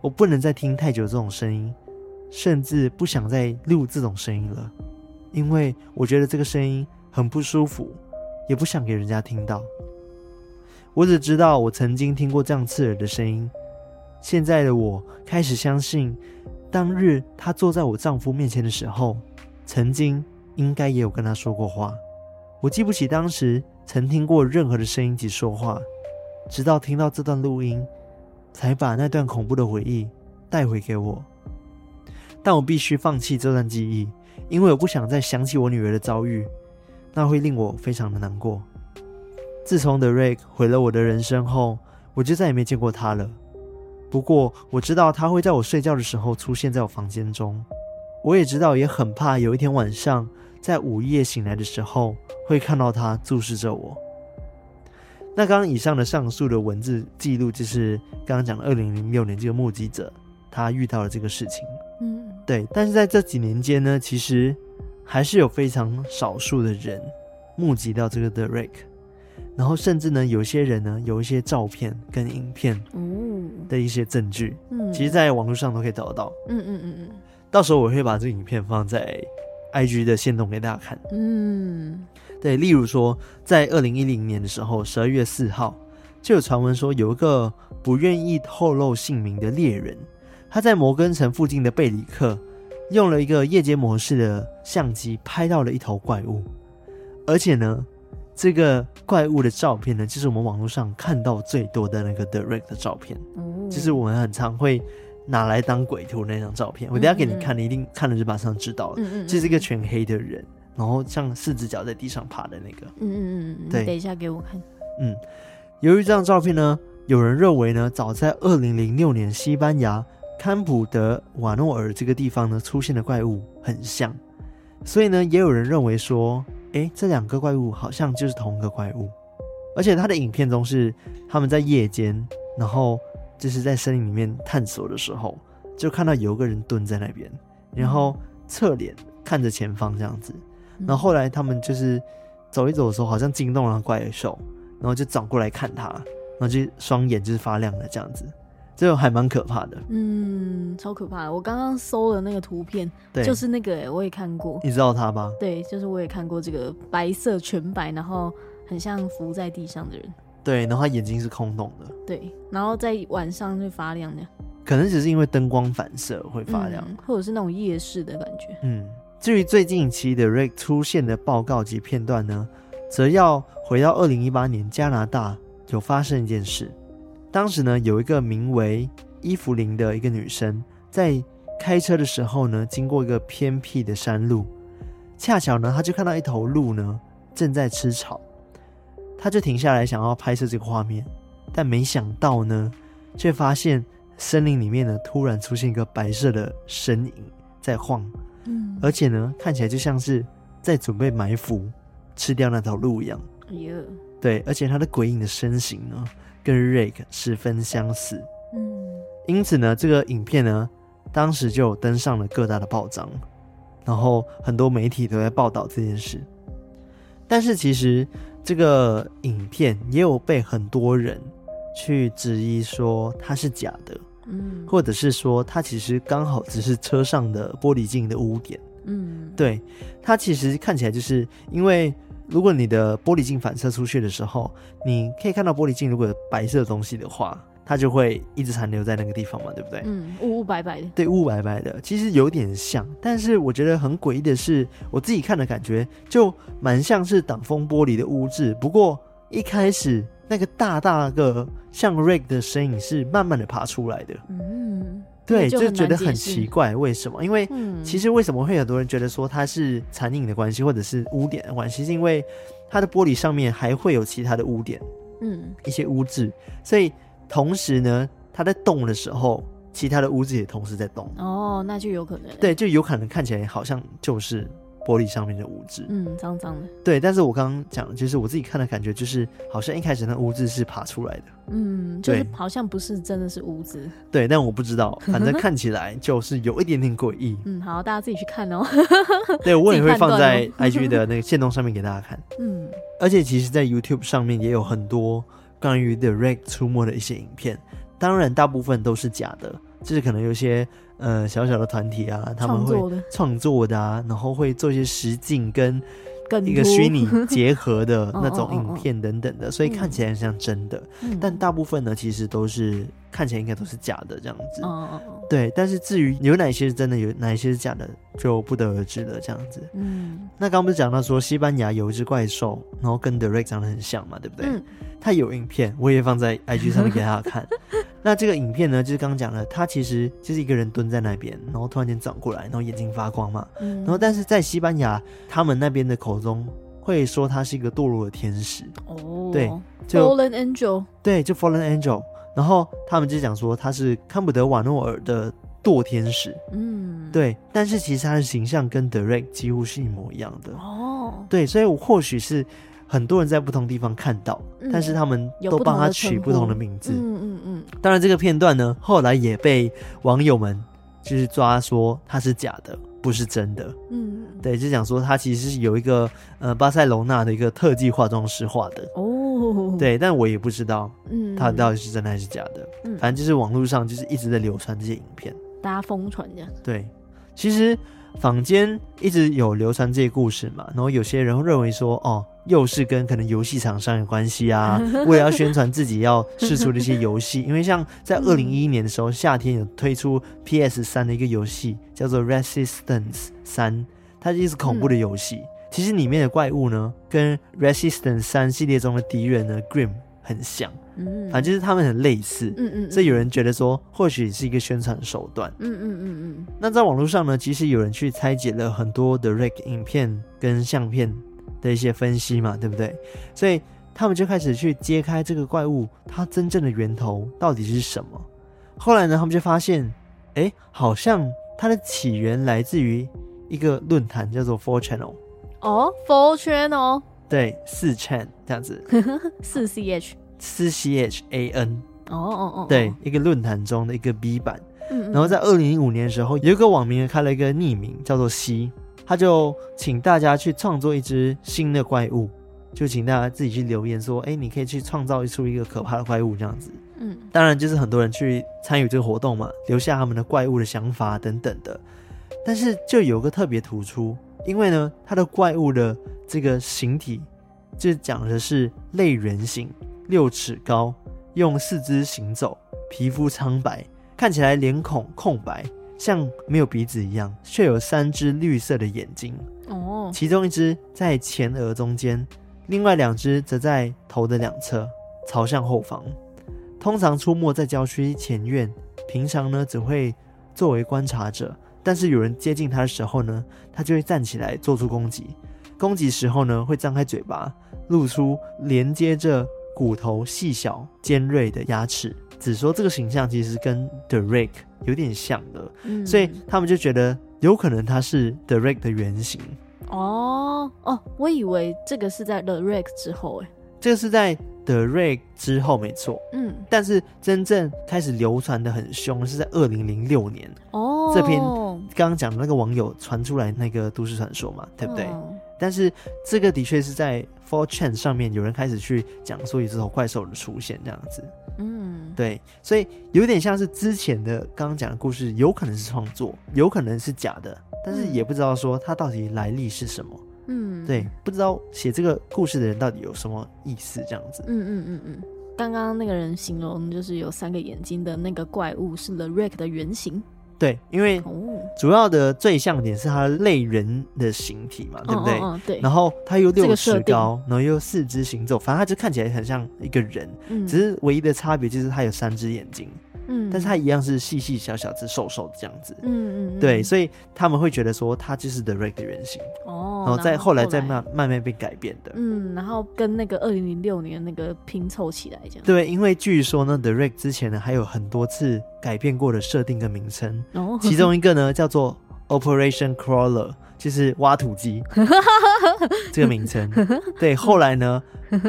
我不能再听太久这种声音，甚至不想再录这种声音了，因为我觉得这个声音很不舒服，也不想给人家听到。我只知道我曾经听过这样刺耳的声音。现在的我开始相信，当日她坐在我丈夫面前的时候，曾经应该也有跟他说过话。我记不起当时曾听过任何的声音及说话。直到听到这段录音，才把那段恐怖的回忆带回给我。但我必须放弃这段记忆，因为我不想再想起我女儿的遭遇，那会令我非常的难过。自从 The Rake 毁了我的人生后，我就再也没见过他了。不过我知道他会在我睡觉的时候出现在我房间中，我也知道，也很怕有一天晚上在午夜醒来的时候，会看到他注视着我。那刚刚以上的上述的文字记录，就是刚刚讲的二零零六年这个目击者他遇到了这个事情。嗯，对。但是在这几年间呢，其实还是有非常少数的人目击到这个 The Rake，然后甚至呢，有些人呢有一些照片跟影片的一些证据，嗯，其实在网络上都可以找得到。嗯嗯嗯嗯。到时候我会把这个影片放在 IG 的线动给大家看。嗯。对，例如说，在二零一零年的时候，十二月四号，就有传闻说，有一个不愿意透露姓名的猎人，他在摩根城附近的贝里克，用了一个夜间模式的相机拍到了一头怪物，而且呢，这个怪物的照片呢，就是我们网络上看到最多的那个 direct 的照片，就是我们很常会拿来当鬼图那张照片。我等下给你看，你一定看了就马上知道了，这是一个全黑的人。然后像四只脚在地上爬的那个，嗯嗯嗯，对，等一下给我看。嗯，由于这张照片呢，有人认为呢，早在二零零六年西班牙堪普德瓦诺尔这个地方呢出现的怪物很像，所以呢，也有人认为说，哎，这两个怪物好像就是同一个怪物。而且他的影片中是他们在夜间，然后就是在森林里面探索的时候，就看到有个人蹲在那边，然后侧脸看着前方这样子。然后后来他们就是走一走的时候，好像惊动了怪兽，然后就转过来看他，然后就双眼就是发亮的这样子，这还蛮可怕的。嗯，超可怕的。我刚刚搜了那个图片，对，就是那个诶，我也看过。你知道他吧？对，就是我也看过这个白色全白，然后很像浮在地上的人。对，然后他眼睛是空洞的。对，然后在晚上就发亮的。可能只是因为灯光反射会发亮，嗯，或者是那种夜视的感觉。嗯。至于最近期的 Rake 出现的报告及片段呢，则要回到二零一八年加拿大有发生一件事。当时呢，有一个名为伊芙琳的一个女生，在开车的时候呢，经过一个偏僻的山路，恰巧呢，她就看到一头鹿呢正在吃草，她就停下来想要拍摄这个画面，但没想到呢，却发现森林里面呢突然出现一个白色的身影在晃。嗯，而且呢，看起来就像是在准备埋伏，吃掉那头鹿一样。对，而且他的鬼影的身形呢，跟 Rake 十分相似。嗯，因此呢，这个影片呢，当时就登上了各大的报章，然后很多媒体都在报道这件事。但是其实这个影片也有被很多人去质疑说它是假的。嗯，或者是说，它其实刚好只是车上的玻璃镜的污点。嗯，对，它其实看起来就是因为，如果你的玻璃镜反射出去的时候，你可以看到玻璃镜如果有白色的东西的话，它就会一直残留在那个地方嘛，对不对？嗯，雾雾白白的。对，雾白白的，其实有点像，但是我觉得很诡异的是，我自己看的感觉就蛮像是挡风玻璃的污渍，不过一开始那个大大个像 Rick 的身影是慢慢的爬出来的。嗯，对，就，就觉得很奇怪，为什么？因为其实为什么会有很多人觉得说它是残影的关系，或者是污点的关系，是因为它的玻璃上面还会有其他的污点，嗯，一些污渍，所以同时呢，它在动的时候，其他的污渍也同时在动。哦，那就有可能。对，就有可能看起来好像就是。玻璃上面的污渍，嗯，脏脏的。对，但是我刚刚讲的就是我自己看的感觉，就是好像一开始那污渍是爬出来的，嗯，就是好像不是真的是污渍。对，但我不知道，反正看起来就是有一点点诡异。嗯，好，大家自己去看哦。对，我也会放在 IG 的那个线动上面给大家看。嗯，而且其实，在 YouTube 上面也有很多关于 The Rake 出没的一些影片，当然大部分都是假的，就是可能有些。呃，小小的团体啊，他们会创作的啊，然后会做一些实景跟一个虚拟 结合的那种影片等等的，所以看起来很像真的，嗯，但大部分呢，其实都是看起来应该都是假的这样子。嗯，对。但是至于有哪些是真的，有哪一些是假的，就不得而知了。这样子。嗯。那刚刚不是讲到说西班牙有一只怪兽，然后跟 The Rake 长得很像嘛，对不对？嗯。他有影片，我也放在 IG 上面给大家看。那这个影片呢，就是刚刚讲了，他其实就是一个人蹲在那边，然后突然间转过来，然后眼睛发光嘛。嗯。然后，但是在西班牙，他们那边的口中会说他是一个堕落的天使。哦。对。就 Fallen Angel。对，就 Fallen Angel。然后他们就讲说他是康普德瓦诺尔的堕天使。嗯。对。但是其实他的形象跟 Rake 几乎是一模一样的。哦。对，所以我或许是。很多人在不同地方看到，嗯、但是他们都帮他取不同的名字。嗯嗯嗯。当然，这个片段呢，后来也被网友们就是抓说他是假的，不是真的。嗯，对，就讲说他其实是有一个呃巴塞罗那的一个特技化妆师画的。哦。对，但我也不知道，嗯，他到底是真的还是假的。嗯，反正就是网络上就是一直在流传这些影片，大家疯传这样。对，其实坊间一直有流传这些故事嘛，然后有些人会认为说，哦。又是跟可能游戏厂商有关系啊，为了要宣传自己要试出的一些游戏，因为像在二零一一年的时候，夏天有推出 PS 三的一个游戏，叫做 Resistance 三，它就是恐怖的游戏。其实里面的怪物呢，跟 Resistance 三系列中的敌人呢 Grim 很像，嗯，反正就是他们很类似，嗯嗯，所以有人觉得说，或许是一个宣传手段，嗯嗯嗯嗯。那在网络上呢，其实有人去拆解了很多的 Rake 影片跟相片。的一些分析嘛，对不对？所以他们就开始去揭开这个怪物它真正的源头到底是什么。后来呢，他们就发现，哎，好像它的起源来自于一个论坛，叫做 Four Channel。哦，Four Channel。对，四 chan 这样子。四 ch。四 ch a n。哦哦哦。对，一个论坛中的一个 B 版。嗯嗯。然后在二零零五年的时候，有一个网民开了一个匿名，叫做西。他就请大家去创作一只新的怪物，就请大家自己去留言说，哎，你可以去创造出一个可怕的怪物这样子。嗯，当然就是很多人去参与这个活动嘛，留下他们的怪物的想法等等的。但是就有个特别突出，因为呢，他的怪物的这个形体就讲的是类人形，六尺高，用四肢行走，皮肤苍白，看起来脸孔空白。像没有鼻子一样，却有三只绿色的眼睛。哦，其中一只在前额中间，另外两只则在头的两侧，朝向后方。通常出没在郊区前院，平常呢只会作为观察者。但是有人接近它的时候呢，它就会站起来做出攻击。攻击时候呢，会张开嘴巴，露出连接着骨头细小尖锐的牙齿。只说这个形象其实跟 The Rake 有点像的，嗯，所以他们就觉得有可能他是 The Rake 的原型。哦哦，我以为这个是在 The Rake 之后，哎，这个是在 The Rake 之后没错，嗯，但是真正开始流传的很凶是在二零零六年。哦，这篇刚刚讲的那个网友传出来那个都市传说嘛，对不对？哦。但是这个的确是在 4chan 上面有人开始去讲说有这头怪兽的出现这样子，嗯，对，所以有点像是之前的刚刚讲的故事，有可能是创作，有可能是假的，但是也不知道说它到底来历是什么，嗯，对，不知道写这个故事的人到底有什么意思这样子，嗯嗯嗯嗯，刚刚那个人形容就是有三个眼睛的那个怪物是 The Rake 的原型。对，因为主要的最像点是它类人的形体嘛，对不对？嗯，对。然后它又六尺高，然后又四肢行走，反正它就看起来很像一个人，嗯，只是唯一的差别就是它有三只眼睛。嗯，但是它一样是细细小小只、瘦瘦的这样子。嗯嗯，对，所以他们会觉得说它就是 The Rake 的原型。哦，然后再后来再慢慢慢被改变的。嗯，然后跟那个二零零六年那个拼凑起来这样。对，因为据说呢，The Rake 之前呢还有很多次改变过的设定跟名称。哦，其中一个呢叫做 Operation Crawler。就是挖土机 这个名称，对，后来呢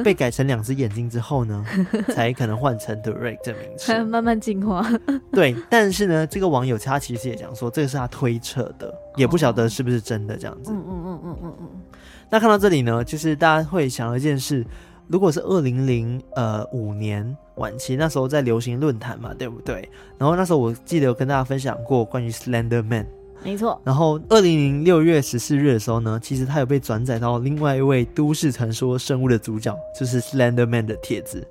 被改成两只眼睛之后呢，才可能换成 The Rake 这名称，慢慢进化。对，但是呢，这个网友他其实也讲说，这个是他推测的，也不晓得是不是真的这样子。嗯嗯嗯嗯嗯嗯。那看到这里呢，就是大家会想到一件事，如果是二零零呃五年晚期，那时候在流行论坛嘛，对不对？然后那时候我记得有跟大家分享过关于 Slender Man。没错，然后二零零六月十四日的时候呢，其实他有被转载到另外一位都市传说生物的主角，就是 Slender Man 的帖子。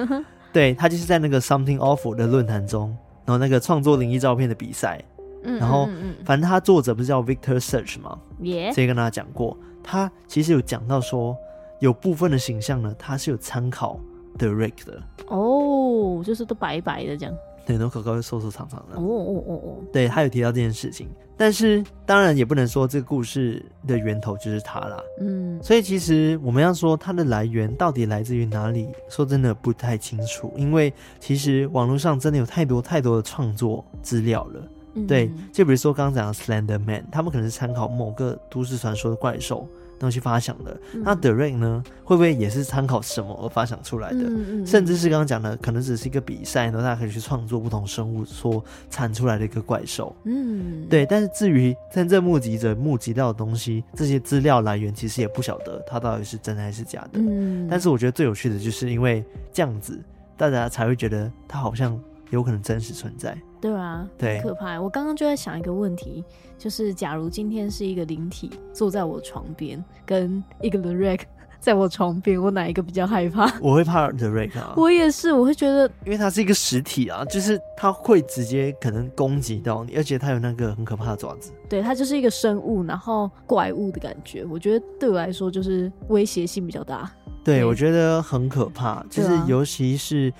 对，他就是在那个 Something Awful 的论坛中，然后那个创作灵异照片的比赛，嗯，然后反正他作者不是叫 Victor Search 吗？耶，这跟大家讲过，他其实有讲到说，有部分的形象呢，他是有参考 The Rick 的。哦，就是都白白的这样。对，然后口高又瘦瘦长长的。哦哦哦哦，对，他有提到这件事情，但是当然也不能说这个故事的源头就是他啦。嗯，所以其实我们要说它的来源到底来自于哪里，说真的不太清楚，因为其实网络上真的有太多太多的创作资料了。嗯、对，就比如说刚刚讲的 Slender Man，他们可能是参考某个都市传说的怪兽。东西发想的，那 The Rake 呢？会不会也是参考什么而发想出来的？甚至是刚刚讲的，可能只是一个比赛，然后大家可以去创作不同生物所产出来的一个怪兽。嗯，对。但是至于真正目击者目击到的东西，这些资料来源其实也不晓得它到底是真的还是假的。嗯，但是我觉得最有趣的就是因为这样子，大家才会觉得它好像有可能真实存在。对啊，对，可怕。我刚刚就在想一个问题，就是假如今天是一个灵体坐在我床边，跟一个 The Rake 在我床边，我哪一个比较害怕？我会怕 The Rake 啊。我也是，我会觉得，因为它是一个实体啊，就是它会直接可能攻击到你，而且它有那个很可怕的爪子。对，它就是一个生物，然后怪物的感觉。我觉得对我来说就是威胁性比较大。对，对我觉得很可怕，就是尤其是。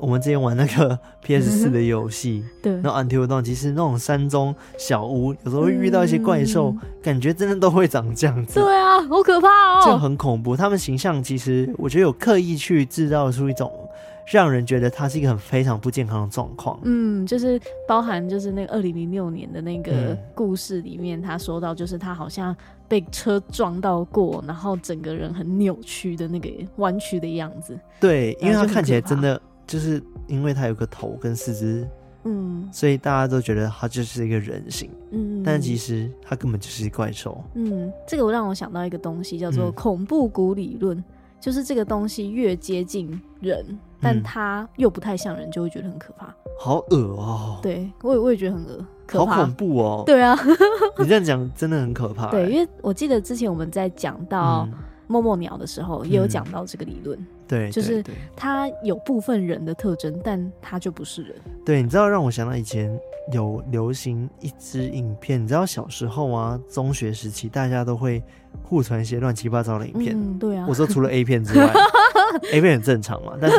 我们之前玩那个 PS 四的游戏，对，然后 Until Dawn，其实那种山中小屋，有时候会遇到一些怪兽，嗯、感觉真的都会长这样子。对啊，好可怕哦，就很恐怖。他们形象其实，我觉得有刻意去制造出一种让人觉得它是一个很非常不健康的状况。嗯，就是包含就是那个二零零六年的那个故事里面，他说到就是他好像被车撞到过，然后整个人很扭曲的那个弯曲的样子。对，因为他看起来真的。就是因为它有个头跟四肢，嗯，所以大家都觉得它就是一个人形，嗯，但其实它根本就是怪兽，嗯，这个我让我想到一个东西叫做恐怖谷理论，嗯、就是这个东西越接近人，但它又不太像人，就会觉得很可怕，好恶哦，对我也我也觉得很恶，可怕，好恐怖哦，对啊，你这样讲真的很可怕，对，因为我记得之前我们在讲到默默鸟的时候，也有讲到这个理论。嗯对，就是他有部分人的特征，但他就不是人。对，你知道让我想到以前有流行一支影片，你知道小时候啊，中学时期大家都会互传一些乱七八糟的影片。嗯，对啊。我说除了 A 片之外，A 片很正常嘛，但是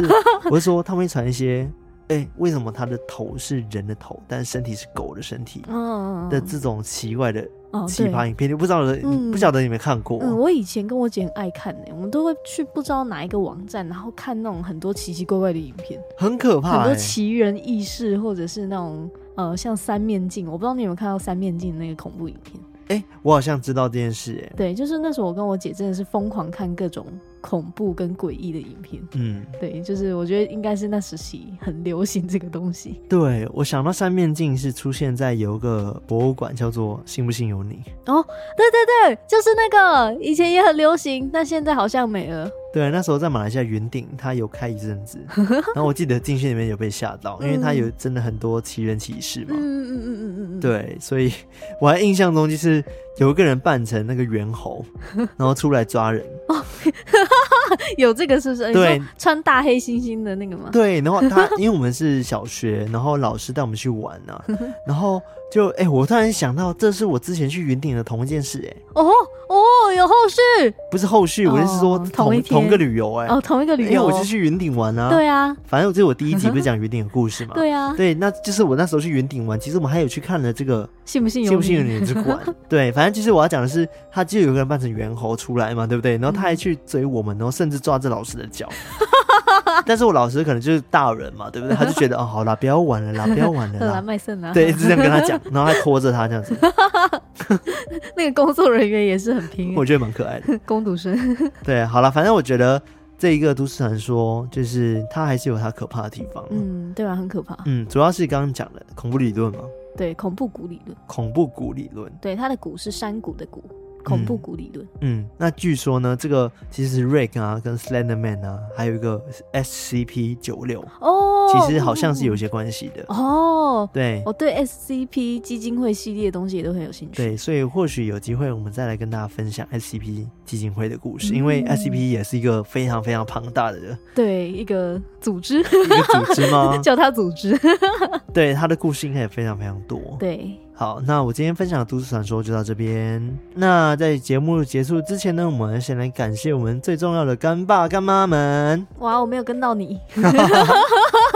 我是说他们会传一些，哎、欸，为什么他的头是人的头，但身体是狗的身体？嗯的这种奇怪的。哦，奇葩影片，你不知道的，嗯、不晓得你没看过。嗯，我以前跟我姐很爱看呢，我们都会去不知道哪一个网站，然后看那种很多奇奇怪怪的影片，很可怕，很多奇人异事，或者是那种呃，像三面镜，我不知道你有没有看到三面镜那个恐怖影片。哎、欸，我好像知道这件事，哎，对，就是那时候我跟我姐真的是疯狂看各种恐怖跟诡异的影片，嗯，对，就是我觉得应该是那时期很流行这个东西。对，我想到三面镜是出现在有一个博物馆叫做“信不信由你”。哦，对对对，就是那个以前也很流行，但现在好像没了。对，那时候在马来西亚云顶，他有开一阵子，然后我记得进去里面有被吓到，因为他有真的很多奇人奇事嘛。嗯嗯嗯嗯嗯嗯。对，所以 我还印象中就是有一个人扮成那个猿猴，然后出来抓人。有这个是不是？对，穿大黑猩猩的那个吗？对，然后他因为我们是小学，然后老师带我们去玩呢、啊，然后就哎、欸，我突然想到，这是我之前去云顶的同一件事哎、欸。哦哦，有后续？不是后续，我是说同、哦、同个旅游哎。哦，同一个旅游，因为我是去云顶玩啊。对啊，反正这是我第一集不是讲云顶的故事嘛。对啊，对，那就是我那时候去云顶玩，其实我们还有去看了这个信不信由信不信有你之馆。对，反正就是我要讲的是，他就有个人扮成猿猴出来嘛，对不对？然后他还去追我们，然后甚至抓着老师的脚。但是我老师可能就是大人嘛，对不对？他就觉得 哦，好啦，不要玩了啦，不要玩了啦，卖肾啊！对，一直这样跟他讲，然后还拖着他这样子。那个工作人员也是很拼，我觉得蛮可爱的。工读生。对，好了，反正我觉得这一个都市传说，就是它还是有它可怕的地方。嗯，对啊，很可怕。嗯，主要是刚刚讲的恐怖理论嘛。对，恐怖谷理论。恐怖谷理论。对，它的谷是山谷的谷。恐怖谷理论，嗯，那据说呢，这个其实是 Rick 啊，跟 Slenderman 啊，还有一个 SCP 九六哦，其实好像是有些关系的哦。对，我对 SCP 基金会系列的东西也都很有兴趣。对，所以或许有机会我们再来跟大家分享 SCP 基金会的故事，嗯、因为 SCP 也是一个非常非常庞大的人，对，一个组织，一个组织吗？叫他组织。对，他的故事应该也非常非常多。对。好，那我今天分享的都市传说就到这边。那在节目结束之前呢，我们先来感谢我们最重要的干爸干妈们。哇，我没有跟到你，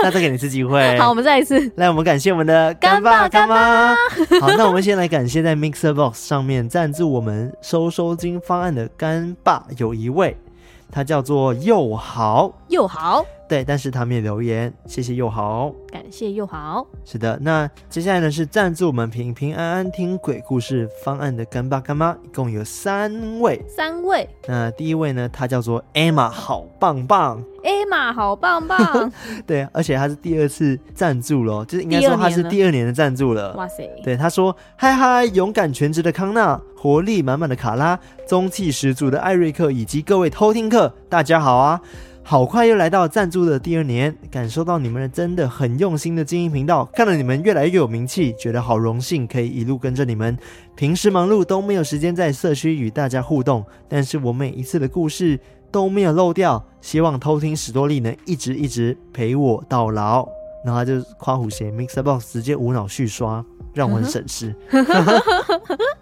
那再给你一次机会。好，我们再一次。来，我们感谢我们的干爸干妈。好，那我们先来感谢在 Mixer Box 上面赞助我们收收金方案的干爸有一位，他叫做佑豪。佑豪。对，但是他们也留言，谢谢佑豪，感谢佑豪。是的，那接下来呢是赞助我们平平安安听鬼故事方案的干爸干妈，一共有三位，三位。那第一位呢，他叫做 Emma，好棒棒，Emma 好棒棒。对，而且他是第二次赞助了，就是应该说他是第二年的赞助了。哇塞！对，他说：嗨嗨，勇敢全职的康纳，活力满满的卡拉，中气十足的艾瑞克，以及各位偷听客，大家好啊！好快又来到赞助的第二年，感受到你们真的很用心的经营频道，看到你们越来越有名气，觉得好荣幸可以一路跟着你们。平时忙碌都没有时间在社区与大家互动，但是我每一次的故事都没有漏掉。希望偷听史多利能一直一直陪我到老。然后他就夸虎鞋 MixerBox 直接无脑续刷，让我很省事。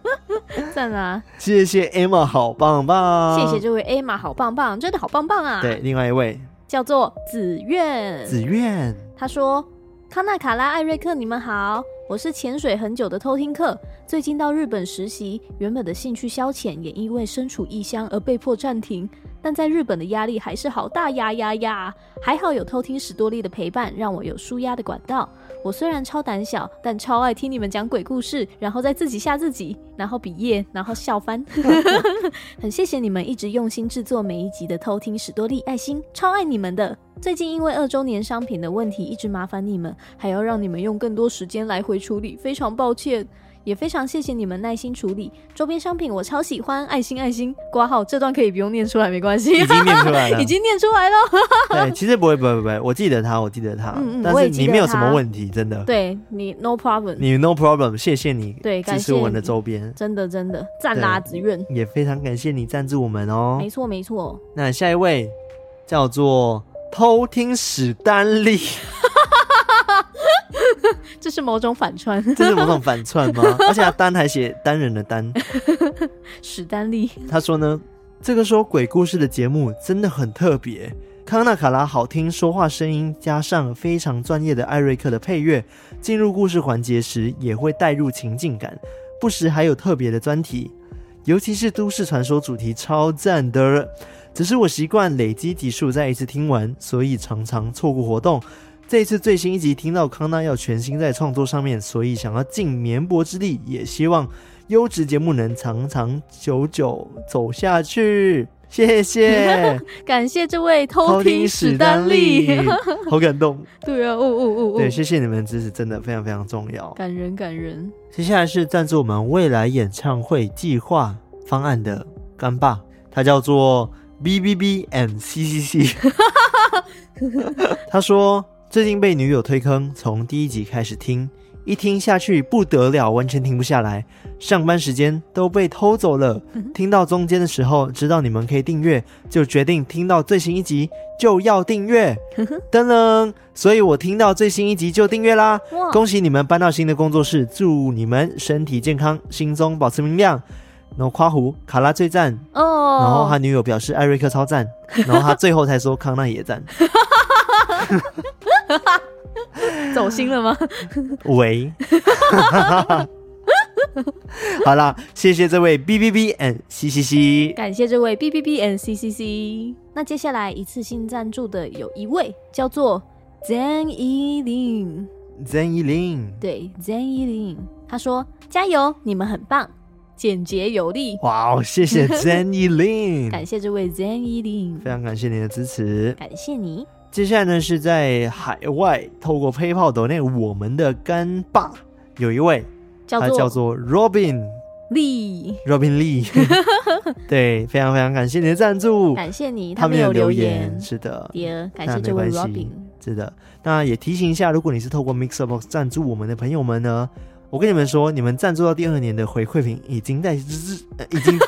赞啊！谢谢 Emma，好棒棒！谢谢这位 Emma，好棒棒，真的好棒棒啊！对，另外一位叫做紫苑，紫苑，他说：“康纳、卡拉、艾瑞克，你们好，我是潜水很久的偷听客，最近到日本实习，原本的兴趣消遣也因为身处异乡而被迫暂停。”但在日本的压力还是好大呀呀呀！还好有偷听史多利的陪伴，让我有舒压的管道。我虽然超胆小，但超爱听你们讲鬼故事，然后再自己吓自己，然后毕业，然后笑翻。很谢谢你们一直用心制作每一集的偷听史多利爱心，超爱你们的。最近因为二周年商品的问题，一直麻烦你们，还要让你们用更多时间来回处理，非常抱歉。也非常谢谢你们耐心处理。周边商品，我超喜欢，爱心爱心。挂号，这段可以不用念出来，没关系，已经念出来了，已经念出来了。对，其实不会，不会，不会，我记得他，我记得他，嗯嗯，但是你没有什么问题，真的。对你，no problem，你 no problem，谢谢你，对，支持我们的周边，真的真的赞啦，子愿，也非常感谢你赞助我们哦，没错没错。那下一位叫做偷听史丹利。这是某种反串，这是某种反串吗？而且他单还写单人的单，史丹利。他说呢，这个说鬼故事的节目真的很特别，康纳卡拉好听说话声音，加上非常专业的艾瑞克的配乐，进入故事环节时也会带入情境感，不时还有特别的专题，尤其是都市传说主题超赞的。只是我习惯累积集数再一次听完，所以常常错过活动。这一次最新一集听到康纳要全心在创作上面，所以想要尽绵薄之力，也希望优质节目能长长久久走下去。谢谢，感谢这位偷听史丹利，好感动。对啊，哦哦哦哦，对，谢谢你们支持，真的非常非常重要，感人感人。接下来是赞助我们未来演唱会计划方案的干爸，他叫做 B B B M C C C，他说。最近被女友推坑，从第一集开始听，一听下去不得了，完全停不下来。上班时间都被偷走了，听到中间的时候，知道你们可以订阅，就决定听到最新一集就要订阅。噔噔，所以我听到最新一集就订阅啦！恭喜你们搬到新的工作室，祝你们身体健康，心中保持明亮。然后夸胡卡拉最赞哦，然后他女友表示艾瑞克超赞，然后他最后才说康纳也赞。走心了吗？喂，好了，谢谢这位 B B B and C C C，感谢这位 B B B and C C C。那接下来一次性赞助的有一位叫做 Zen 依林，Zen 依林，对，Zen 依林，他说加油，你们很棒，简洁有力。哇哦，谢谢 Zen 依林，感谢这位 Zen 依林，非常感谢你的支持，感谢你。接下来呢，是在海外透过 PayPal 抖内我们的干爸，有一位叫他叫做 Robin Lee，Robin Lee，对，非常非常感谢你的赞助，感谢你，他没有留言，是的，感谢这位 Robin，是的，那也提醒一下，如果你是透过 MixerBox 赞助我们的朋友们呢，我跟你们说，你们赞助到第二年的回馈品已经在日，已经。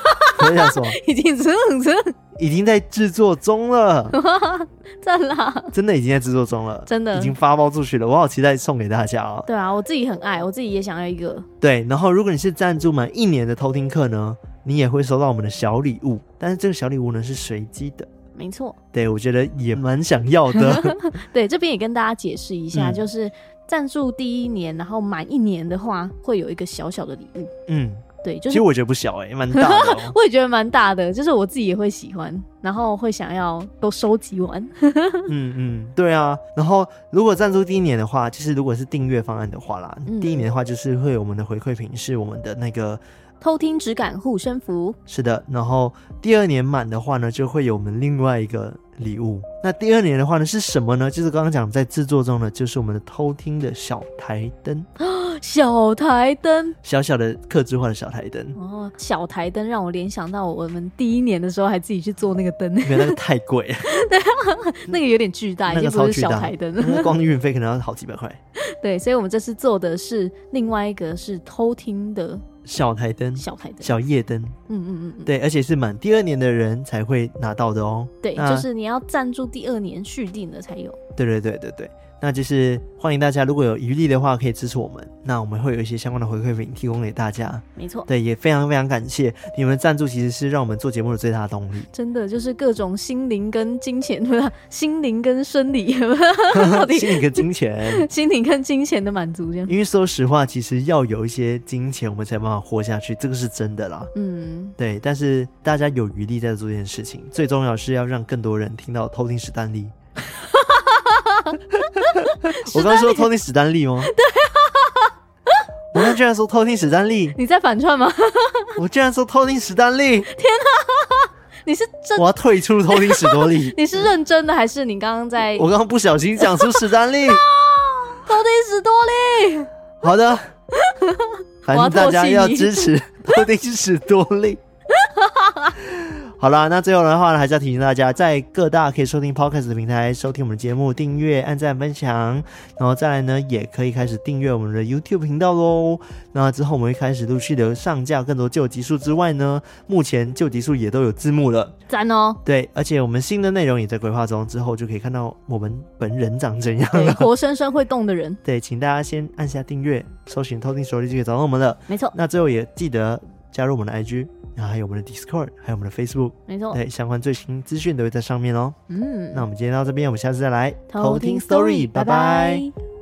我想说，已经成成，已经在制作中了，赞啦！真的已经在制作中了，真的已经发包出去了，我好期待送给大家哦。对啊，我自己很爱，我自己也想要一个。对，然后如果你是赞助满一年的偷听课呢，你也会收到我们的小礼物，但是这个小礼物呢是随机的，没错。对，我觉得也蛮想要的。对，这边也跟大家解释一下，嗯、就是赞助第一年，然后满一年的话，会有一个小小的礼物。嗯。对，就是、其实我觉得不小哎、欸，蛮大的、哦。我也觉得蛮大的，就是我自己也会喜欢，然后会想要都收集完。嗯嗯，对啊。然后如果赞助第一年的话，就是如果是订阅方案的话啦，嗯、第一年的话就是会有我们的回馈品是我们的那个偷听质感护身符。是的，然后第二年满的话呢，就会有我们另外一个礼物。那第二年的话呢，是什么呢？就是刚刚讲在制作中呢，就是我们的偷听的小台灯。小台灯，小小的客制化的小台灯哦。小台灯让我联想到我们第一年的时候还自己去做那个灯，那个太贵了。对，那个有点巨大，已经不是小台灯了。光运费可能要好几百块。对，所以我们这次做的是另外一个是偷听的小台灯，小台灯，小夜灯。嗯嗯嗯，对，而且是满第二年的人才会拿到的哦。对，就是你要赞助第二年续订的才有。对对对对对。那就是欢迎大家，如果有余力的话，可以支持我们。那我们会有一些相关的回馈品提供给大家。没错，对，也非常非常感谢你们的赞助，其实是让我们做节目的最大的动力。真的就是各种心灵跟金钱，不是心灵跟生理，心灵跟金钱，心灵跟金钱的满足这样。因为说实话，其实要有一些金钱，我们才有办法活下去，这个是真的啦。嗯，对。但是大家有余力在做这件事情，最重要是要让更多人听到偷听史丹利。我刚刚说偷听史丹利吗？对啊，我刚居然说偷听史丹利，你在反串吗？我居然说偷听史丹利，天哪！你是真？我要退出偷听史多利。你是认真的还是你刚刚在？我刚刚不小心讲出史丹利，偷听史多利。好的，反正大家要支持偷听史多利。好啦，那最后的话呢，还是要提醒大家，在各大可以收听 Podcast 的平台收听我们的节目，订阅、按赞、分享，然后再来呢，也可以开始订阅我们的 YouTube 频道喽。那之后我们会开始陆续的上架更多旧集数之外呢，目前旧集数也都有字幕了，赞哦！对，而且我们新的内容也在规划中，之后就可以看到我们本人长怎样了，活生生会动的人。对，请大家先按下订阅，搜寻偷听史多利就可以找到我们了。没错，那最后也记得加入我们的 IG。然后还有我们的 Discord，还有我们的 Facebook，没错，对，相关最新资讯都会在上面哦。嗯，那我们今天到这边，我们下次再来偷听 Story，拜拜。拜拜。